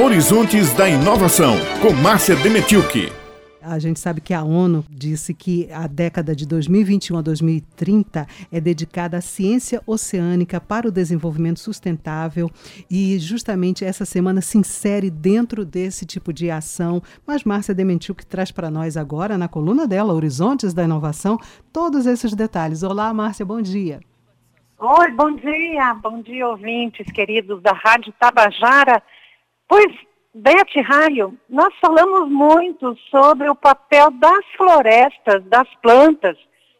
Horizontes da Inovação, com Márcia Demetilke. A gente sabe que a ONU disse que a década de 2021 a 2030 é dedicada à ciência oceânica para o desenvolvimento sustentável e justamente essa semana se insere dentro desse tipo de ação. Mas Márcia Dementiu que traz para nós agora na coluna dela Horizontes da Inovação todos esses detalhes. Olá, Márcia, bom dia. Oi, bom dia, bom dia ouvintes queridos da Rádio Tabajara. Pois Beth Raio, nós falamos muito sobre o papel das florestas, das plantas,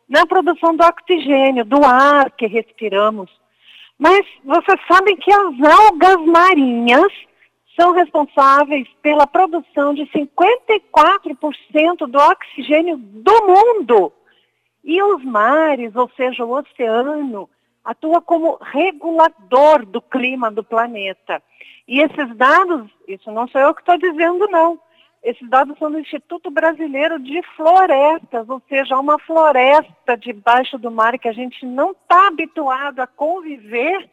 na produção do oxigênio, do ar que respiramos. Mas vocês sabem que as algas marinhas são responsáveis pela produção de 54% do oxigênio do mundo. E os mares, ou seja, o oceano, atua como regulador do clima do planeta. E esses dados, isso não sou eu que estou dizendo, não. Esses dados são do Instituto Brasileiro de Florestas, ou seja, uma floresta debaixo do mar que a gente não está habituado a conviver,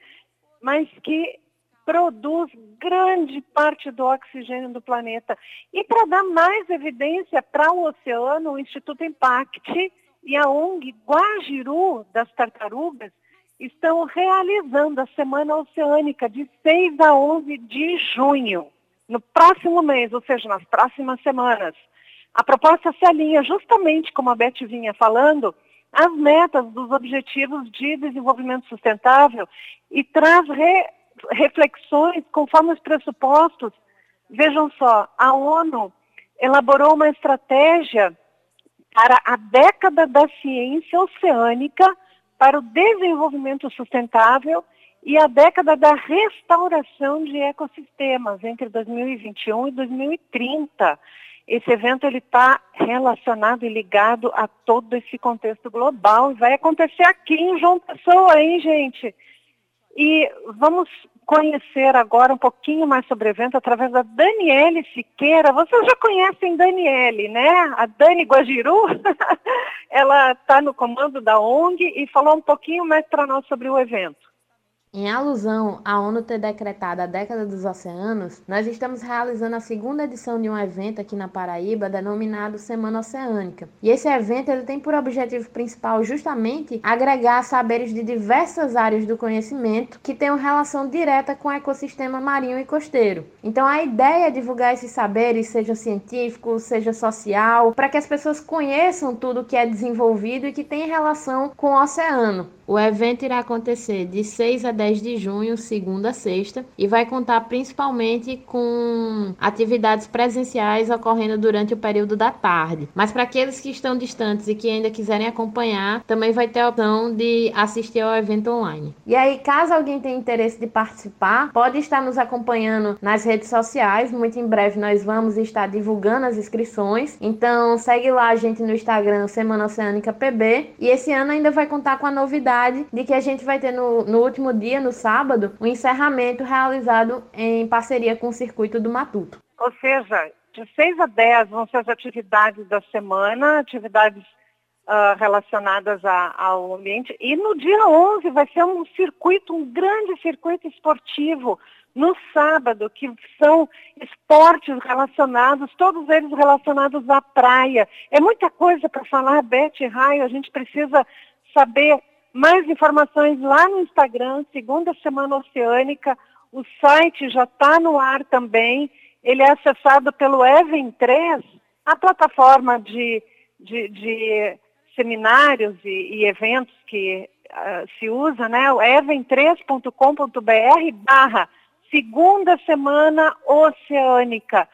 mas que produz grande parte do oxigênio do planeta. E para dar mais evidência para o oceano, o Instituto Impact e a ONG Guajiru das Tartarugas estão realizando a Semana Oceânica de 6 a 11 de junho, no próximo mês, ou seja, nas próximas semanas. A proposta se alinha justamente, como a Beth vinha falando, às metas dos Objetivos de Desenvolvimento Sustentável e traz re, reflexões conforme os pressupostos. Vejam só, a ONU elaborou uma estratégia para a década da ciência oceânica para o desenvolvimento sustentável e a década da restauração de ecossistemas entre 2021 e 2030. Esse evento ele está relacionado e ligado a todo esse contexto global e vai acontecer aqui em João Pessoa, hein, gente? E vamos conhecer agora um pouquinho mais sobre o evento através da Daniele Siqueira. Vocês já conhecem Daniele, né? A Dani Guajiru. Ela está no comando da ONG e falou um pouquinho mais para nós sobre o evento. Em alusão à ONU ter decretado a década dos oceanos, nós estamos realizando a segunda edição de um evento aqui na Paraíba denominado Semana Oceânica. E esse evento ele tem por objetivo principal justamente agregar saberes de diversas áreas do conhecimento que tenham relação direta com o ecossistema marinho e costeiro. Então a ideia é divulgar esses saberes, seja científico, seja social, para que as pessoas conheçam tudo que é desenvolvido e que tem relação com o oceano. O evento irá acontecer de 6 a 10 de junho, segunda a sexta, e vai contar principalmente com atividades presenciais ocorrendo durante o período da tarde. Mas para aqueles que estão distantes e que ainda quiserem acompanhar, também vai ter a opção de assistir ao evento online. E aí, caso alguém tenha interesse de participar, pode estar nos acompanhando nas redes sociais. Muito em breve nós vamos estar divulgando as inscrições. Então, segue lá a gente no Instagram Semana Oceânica PB. E esse ano ainda vai contar com a novidade de que a gente vai ter no, no último dia, no sábado, o um encerramento realizado em parceria com o Circuito do Matuto. Ou seja, de 6 a 10 vão ser as atividades da semana, atividades uh, relacionadas a, ao ambiente. E no dia 11 vai ser um circuito, um grande circuito esportivo, no sábado, que são esportes relacionados, todos eles relacionados à praia. É muita coisa para falar, Beth Raio, a gente precisa saber mais informações lá no Instagram, Segunda Semana Oceânica. O site já está no ar também. Ele é acessado pelo Even 3, a plataforma de, de, de seminários e, e, eventos que uh, se usa, né? O even3.com.br barra Segunda Semana Oceânica.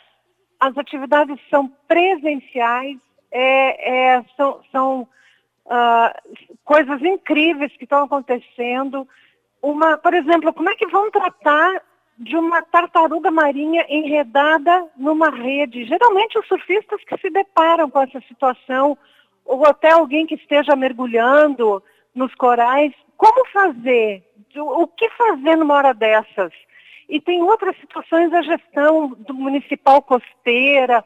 As atividades são presenciais, é, é, são, são uh, coisas incríveis que estão acontecendo. Uma, por exemplo, como é que vão tratar de uma tartaruga marinha enredada numa rede? Geralmente os surfistas que se deparam com essa situação, ou até alguém que esteja mergulhando nos corais, como fazer? O que fazer numa hora dessas? E tem outras situações, a gestão do municipal costeira,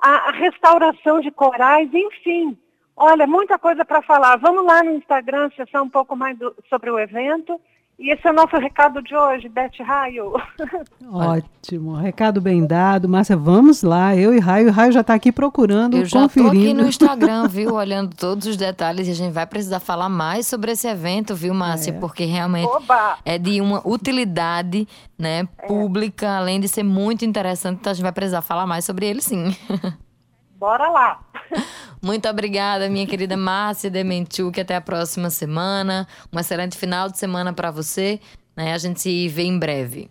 a, a restauração de corais, enfim. Olha, muita coisa para falar. Vamos lá no Instagram acessar um pouco mais do, sobre o evento E esse é o nosso recado de hoje, Beth Raio. Ótimo, recado bem dado. Márcia, vamos lá. Eu e Raio, Raio já está aqui procurando, Eu já conferindo. tô aqui no Instagram, viu? Olhando todos os detalhes e a gente vai precisar falar mais sobre esse evento, viu, Márcia? É. Porque realmente Oba! é de uma utilidade né, pública, além de ser muito interessante, então a gente vai precisar falar mais sobre ele sim. Bora lá. Muito obrigada, minha querida Márcia Dementiuk. Até a próxima semana. Um excelente final de semana para você. Né? A gente se vê em breve.